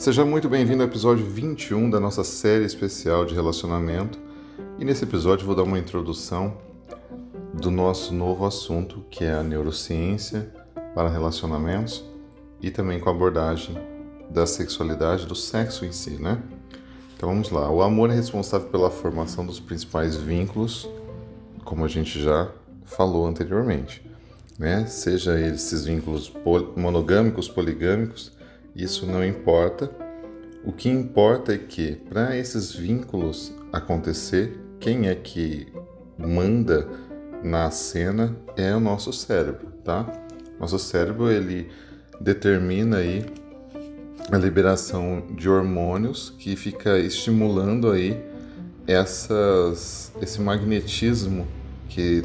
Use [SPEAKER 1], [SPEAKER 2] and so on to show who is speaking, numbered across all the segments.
[SPEAKER 1] Seja muito bem-vindo ao episódio 21 da nossa série especial de relacionamento. E nesse episódio vou dar uma introdução do nosso novo assunto, que é a neurociência para relacionamentos e também com a abordagem da sexualidade, do sexo em si, né? Então vamos lá. O amor é responsável pela formação dos principais vínculos, como a gente já falou anteriormente, né? Seja esses vínculos monogâmicos, poligâmicos, isso não importa. O que importa é que, para esses vínculos acontecer, quem é que manda na cena é o nosso cérebro, tá? Nosso cérebro ele determina aí a liberação de hormônios que fica estimulando aí essas, esse magnetismo que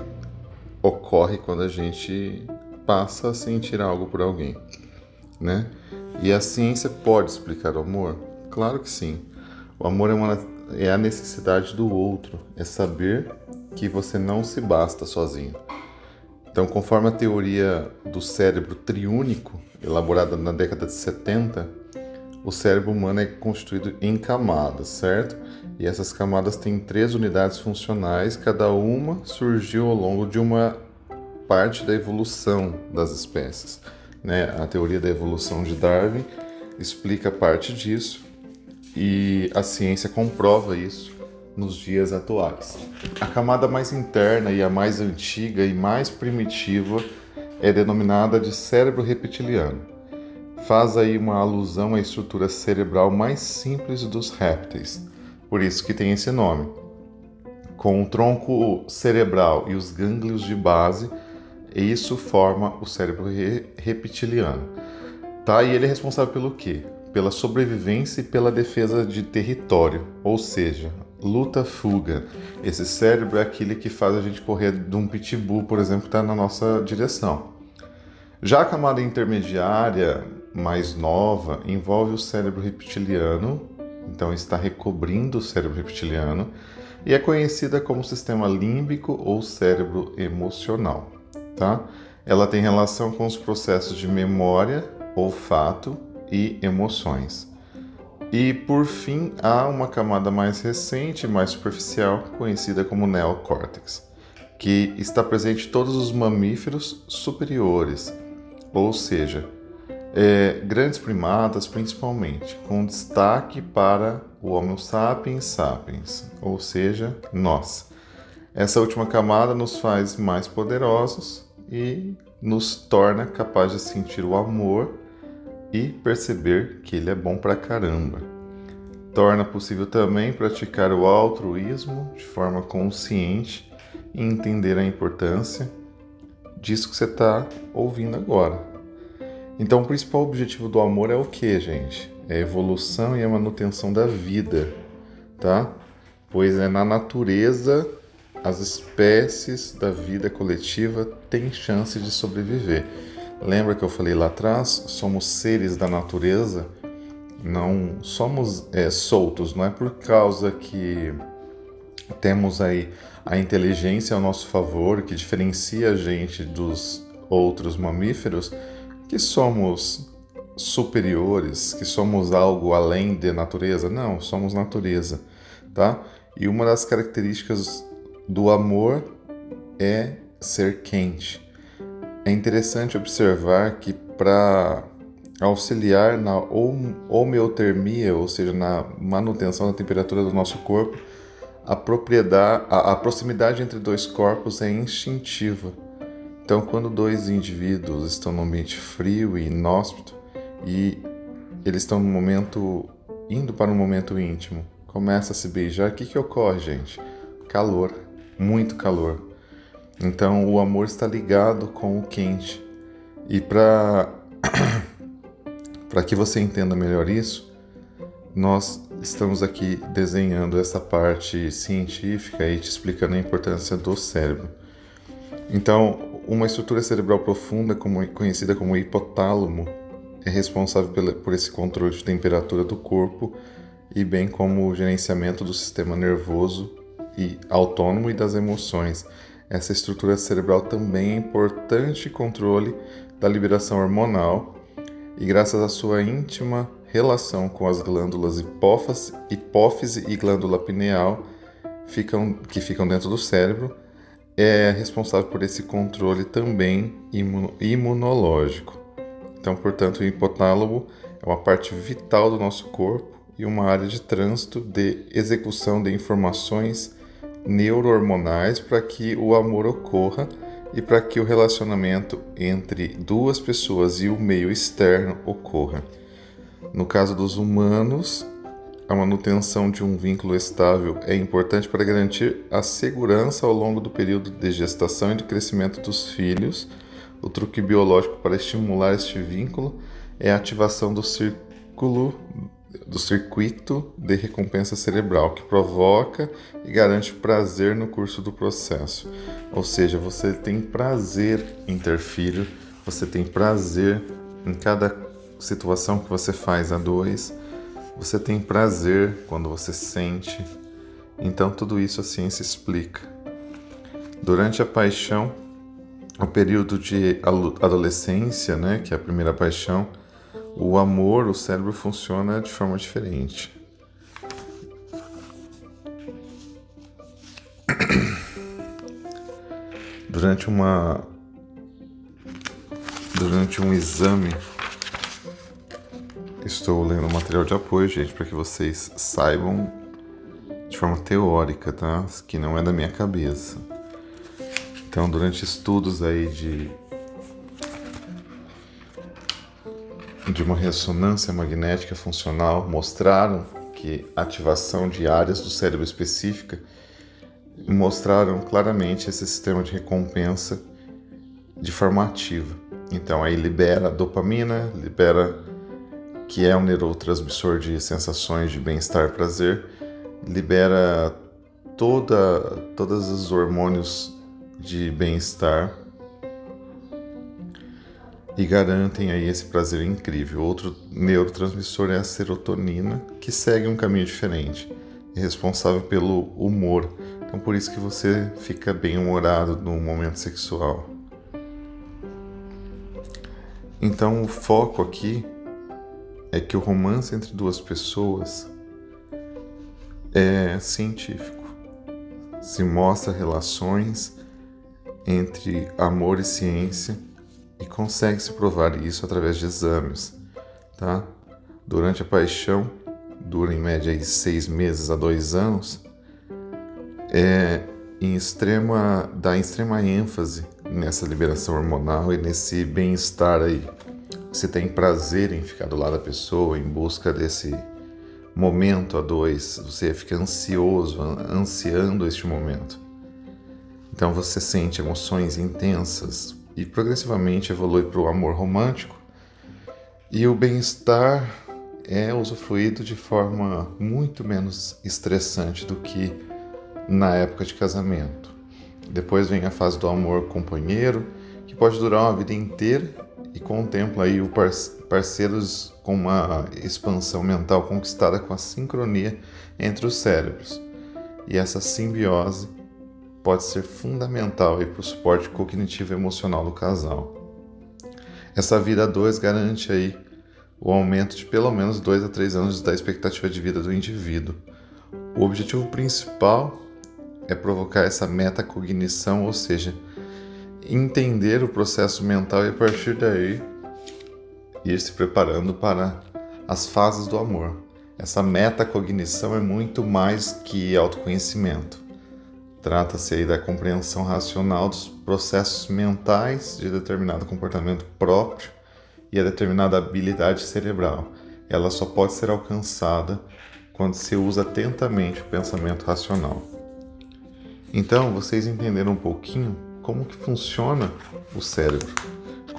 [SPEAKER 1] ocorre quando a gente passa a sentir algo por alguém, né? E a ciência pode explicar o amor? Claro que sim. O amor é, uma, é a necessidade do outro, é saber que você não se basta sozinho. Então, conforme a teoria do cérebro triúnico, elaborada na década de 70, o cérebro humano é constituído em camadas, certo? E essas camadas têm três unidades funcionais, cada uma surgiu ao longo de uma parte da evolução das espécies. Né? A teoria da evolução de Darwin explica parte disso e a ciência comprova isso nos dias atuais. A camada mais interna e a mais antiga e mais primitiva é denominada de cérebro reptiliano. Faz aí uma alusão à estrutura cerebral mais simples dos répteis, por isso que tem esse nome. Com o tronco cerebral e os gânglios de base, e isso forma o cérebro re reptiliano. Tá? E ele é responsável pelo quê? Pela sobrevivência e pela defesa de território, ou seja, luta-fuga. Esse cérebro é aquele que faz a gente correr de um pitbull, por exemplo, que está na nossa direção. Já a camada intermediária, mais nova, envolve o cérebro reptiliano, então está recobrindo o cérebro reptiliano, e é conhecida como sistema límbico ou cérebro emocional tá? Ela tem relação com os processos de memória, olfato e emoções. E por fim, há uma camada mais recente, mais superficial, conhecida como neocórtex, que está presente em todos os mamíferos superiores, ou seja, é, grandes primatas principalmente, com destaque para o Homo sapiens sapiens, ou seja, nós. Essa última camada nos faz mais poderosos e nos torna capaz de sentir o amor e perceber que ele é bom pra caramba. Torna possível também praticar o altruísmo de forma consciente e entender a importância disso que você está ouvindo agora. Então, o principal objetivo do amor é o que, gente? É a evolução e a manutenção da vida, tá? Pois é na natureza as espécies da vida coletiva têm chance de sobreviver. Lembra que eu falei lá atrás? Somos seres da natureza, não somos é, soltos, não é por causa que temos aí a inteligência ao nosso favor, que diferencia a gente dos outros mamíferos, que somos superiores, que somos algo além de natureza. Não, somos natureza, tá? E uma das características do amor é ser quente. É interessante observar que para auxiliar na homeotermia, ou seja, na manutenção da temperatura do nosso corpo, a propriedade, a, a proximidade entre dois corpos é instintiva. Então, quando dois indivíduos estão num ambiente frio e inóspito e eles estão no momento indo para um momento íntimo, começa a se beijar, o que que ocorre, gente? Calor muito calor. Então o amor está ligado com o quente. E para para que você entenda melhor isso, nós estamos aqui desenhando essa parte científica e te explicando a importância do cérebro. Então, uma estrutura cerebral profunda, como, conhecida como hipotálamo, é responsável por esse controle de temperatura do corpo e bem como o gerenciamento do sistema nervoso e autônomo e das emoções. Essa estrutura cerebral também é importante controle da liberação hormonal e graças à sua íntima relação com as glândulas hipófise, hipófise e glândula pineal, ficam, que ficam dentro do cérebro, é responsável por esse controle também imunológico. Então, portanto, o hipotálamo é uma parte vital do nosso corpo e uma área de trânsito de execução de informações neurohormonais para que o amor ocorra e para que o relacionamento entre duas pessoas e o meio externo ocorra. No caso dos humanos, a manutenção de um vínculo estável é importante para garantir a segurança ao longo do período de gestação e de crescimento dos filhos. O truque biológico para estimular este vínculo é a ativação do círculo do circuito de recompensa cerebral, que provoca e garante prazer no curso do processo. Ou seja, você tem prazer em ter filho, você tem prazer em cada situação que você faz a dois, você tem prazer quando você sente. Então, tudo isso a ciência explica. Durante a paixão, o período de adolescência, né, que é a primeira paixão, o amor, o cérebro funciona de forma diferente. Durante uma durante um exame estou lendo material de apoio, gente, para que vocês saibam de forma teórica, tá? Que não é da minha cabeça. Então, durante estudos aí de de uma ressonância magnética funcional mostraram que ativação de áreas do cérebro específica mostraram claramente esse sistema de recompensa de forma ativa. Então aí libera dopamina, libera que é um neurotransmissor de sensações de bem-estar, prazer, libera toda todos os hormônios de bem-estar e garantem aí esse prazer incrível. Outro neurotransmissor é a serotonina, que segue um caminho diferente, é responsável pelo humor. Então por isso que você fica bem humorado no momento sexual. Então o foco aqui é que o romance entre duas pessoas é científico. Se mostra relações entre amor e ciência e consegue-se provar isso através de exames, tá? Durante a paixão, dura em média de seis meses a dois anos, é em extrema, dá extrema ênfase nessa liberação hormonal e nesse bem-estar aí. Você tem prazer em ficar do lado da pessoa, em busca desse momento a dois, você fica ansioso, ansiando este momento. Então você sente emoções intensas, e progressivamente evolui para o amor romântico. E o bem-estar é usufruído de forma muito menos estressante do que na época de casamento. Depois vem a fase do amor companheiro, que pode durar uma vida inteira e contempla aí o parceiros com uma expansão mental conquistada com a sincronia entre os cérebros. E essa simbiose pode ser fundamental para o suporte cognitivo emocional do casal. Essa vida a dois garante aí o aumento de pelo menos 2 a 3 anos da expectativa de vida do indivíduo. O objetivo principal é provocar essa metacognição, ou seja, entender o processo mental e a partir daí ir se preparando para as fases do amor. Essa metacognição é muito mais que autoconhecimento. Trata-se aí da compreensão racional dos processos mentais de determinado comportamento próprio e a determinada habilidade cerebral. Ela só pode ser alcançada quando se usa atentamente o pensamento racional. Então, vocês entenderam um pouquinho como que funciona o cérebro,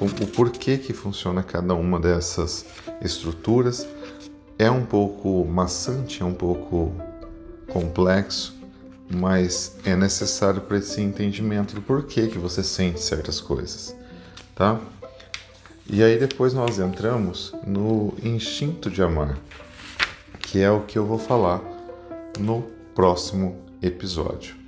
[SPEAKER 1] o porquê que funciona cada uma dessas estruturas. É um pouco maçante, é um pouco complexo, mas é necessário para esse entendimento do porquê que você sente certas coisas, tá? E aí depois nós entramos no instinto de amar, que é o que eu vou falar no próximo episódio.